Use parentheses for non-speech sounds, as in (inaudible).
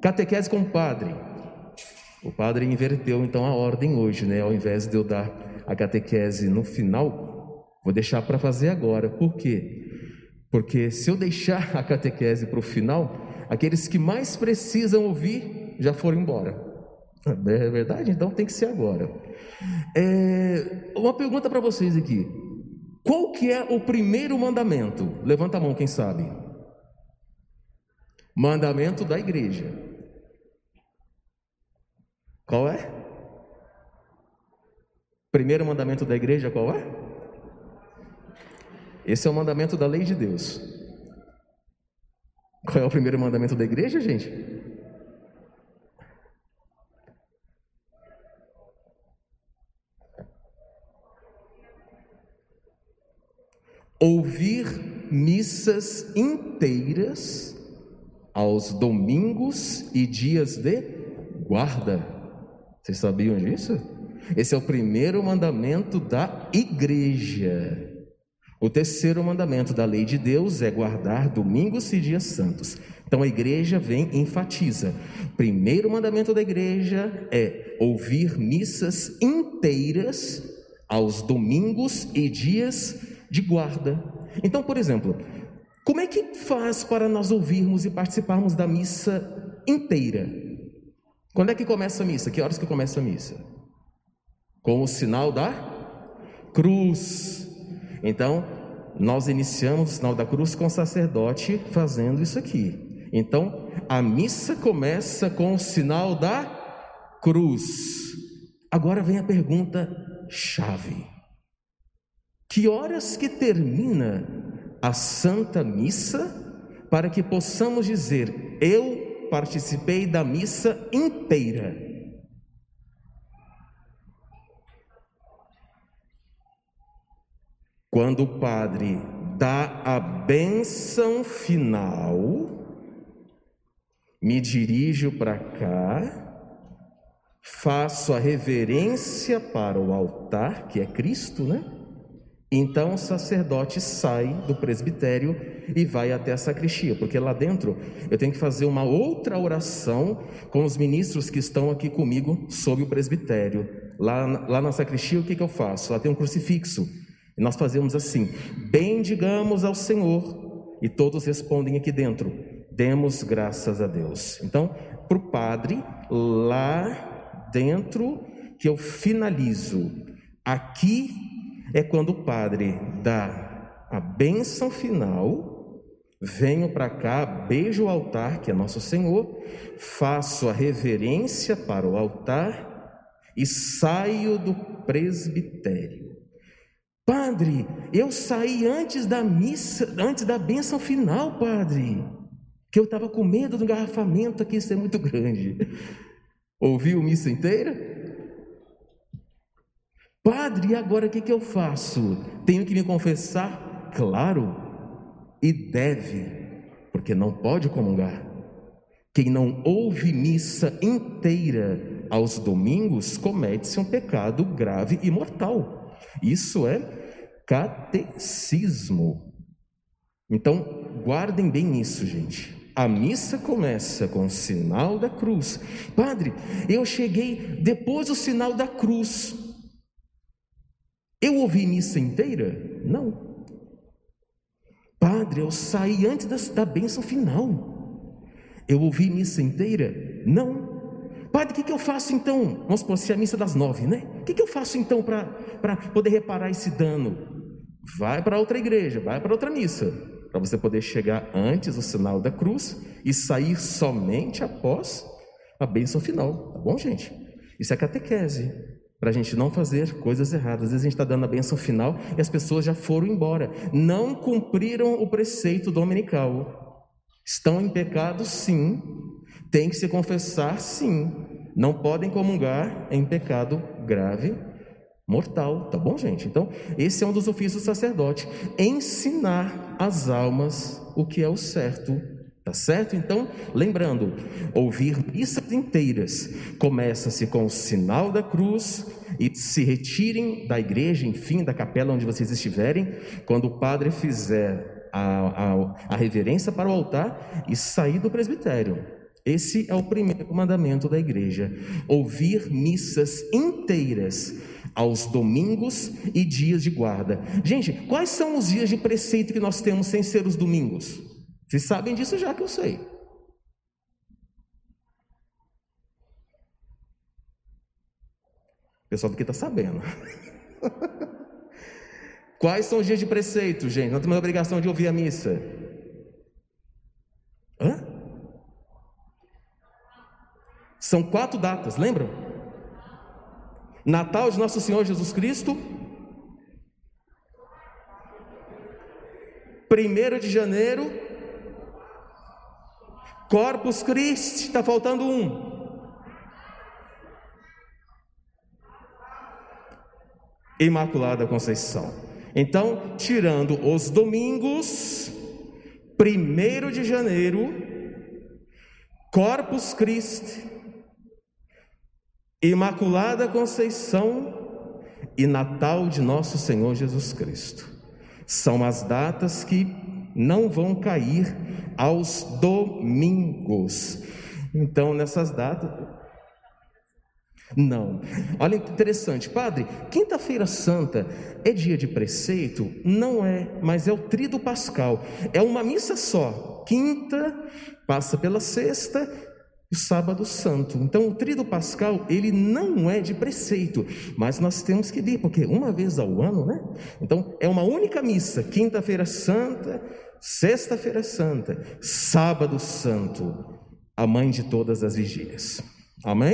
Catequese com o padre. O padre inverteu então a ordem hoje, né? Ao invés de eu dar a catequese no final, vou deixar para fazer agora. Por quê? Porque se eu deixar a catequese para o final, aqueles que mais precisam ouvir já foram embora. É verdade? Então tem que ser agora. É, uma pergunta para vocês aqui. Qual que é o primeiro mandamento? Levanta a mão, quem sabe. Mandamento da igreja. Qual é? Primeiro mandamento da igreja qual é? Esse é o mandamento da lei de Deus. Qual é o primeiro mandamento da igreja, gente? Ouvir missas inteiras aos domingos e dias de guarda. Vocês sabiam disso? Esse é o primeiro mandamento da igreja. O terceiro mandamento da lei de Deus é guardar domingos e dias santos. Então a igreja vem e enfatiza. Primeiro mandamento da igreja é ouvir missas inteiras aos domingos e dias de guarda. Então, por exemplo, como é que faz para nós ouvirmos e participarmos da missa inteira? Quando é que começa a missa? Que horas que começa a missa? Com o sinal da cruz. Então, nós iniciamos o sinal da cruz com o sacerdote fazendo isso aqui. Então, a missa começa com o sinal da cruz. Agora vem a pergunta chave. Que horas que termina a Santa Missa para que possamos dizer: eu participei da missa inteira? Quando o padre dá a benção final, me dirijo para cá, faço a reverência para o altar, que é Cristo, né? Então o sacerdote sai do presbitério e vai até a sacristia, porque lá dentro eu tenho que fazer uma outra oração com os ministros que estão aqui comigo sob o presbitério. Lá, lá na sacristia, o que, que eu faço? Lá tem um crucifixo. E nós fazemos assim: bendigamos ao Senhor. E todos respondem aqui dentro: demos graças a Deus. Então, para o padre, lá dentro que eu finalizo. Aqui é quando o padre dá a bênção final, venho para cá, beijo o altar, que é nosso Senhor, faço a reverência para o altar e saio do presbitério. Padre, eu saí antes da missa, antes da bênção final, padre. Que eu estava com medo do engarrafamento aqui ser muito grande. Ouviu missa inteira? Padre, e agora o que, que eu faço? Tenho que me confessar? Claro, e deve, porque não pode comungar. Quem não ouve missa inteira aos domingos comete-se um pecado grave e mortal. Isso é catecismo. Então, guardem bem isso, gente. A missa começa com o sinal da cruz. Padre, eu cheguei depois do sinal da cruz. Eu ouvi missa inteira? Não. Padre, eu saí antes da, da bênção final. Eu ouvi missa inteira? Não. Padre, o que, que eu faço então? Vamos supor, se é a missa das nove, né? O que, que eu faço então para poder reparar esse dano? Vai para outra igreja, vai para outra missa, para você poder chegar antes do sinal da cruz e sair somente após a bênção final, tá bom, gente? Isso é catequese, para a gente não fazer coisas erradas. Às vezes a gente está dando a bênção final e as pessoas já foram embora, não cumpriram o preceito dominical. Estão em pecado, sim, tem que se confessar sim. Não podem comungar em pecado grave, mortal, tá bom, gente? Então, esse é um dos ofícios do sacerdote, ensinar as almas o que é o certo. Tá certo? Então, lembrando, ouvir missas inteiras começa-se com o sinal da cruz e se retirem da igreja, enfim, da capela onde vocês estiverem, quando o padre fizer a, a, a reverência para o altar e sair do presbitério. Esse é o primeiro mandamento da igreja: ouvir missas inteiras aos domingos e dias de guarda. Gente, quais são os dias de preceito que nós temos sem ser os domingos? Vocês sabem disso já que eu sei. O pessoal daqui está sabendo. (laughs) Quais são os dias de preceito, gente? Nós temos obrigação de ouvir a missa. Hã? São quatro datas, lembram? Natal de Nosso Senhor Jesus Cristo. Primeiro de janeiro. Corpus Christi, está faltando um. Imaculada Conceição. Então, tirando os domingos, primeiro de janeiro, Corpus Christi, Imaculada Conceição e Natal de Nosso Senhor Jesus Cristo. São as datas que não vão cair aos domingos. Então, nessas datas, não. Olha que interessante, padre. Quinta-feira Santa é dia de preceito? Não é, mas é o trido pascal. É uma missa só. Quinta passa pela sexta e sábado santo. Então o trido pascal, ele não é de preceito, mas nós temos que ir, porque uma vez ao ano, né? Então é uma única missa, quinta-feira santa, sexta-feira santa, sábado santo, a mãe de todas as vigílias. Amém?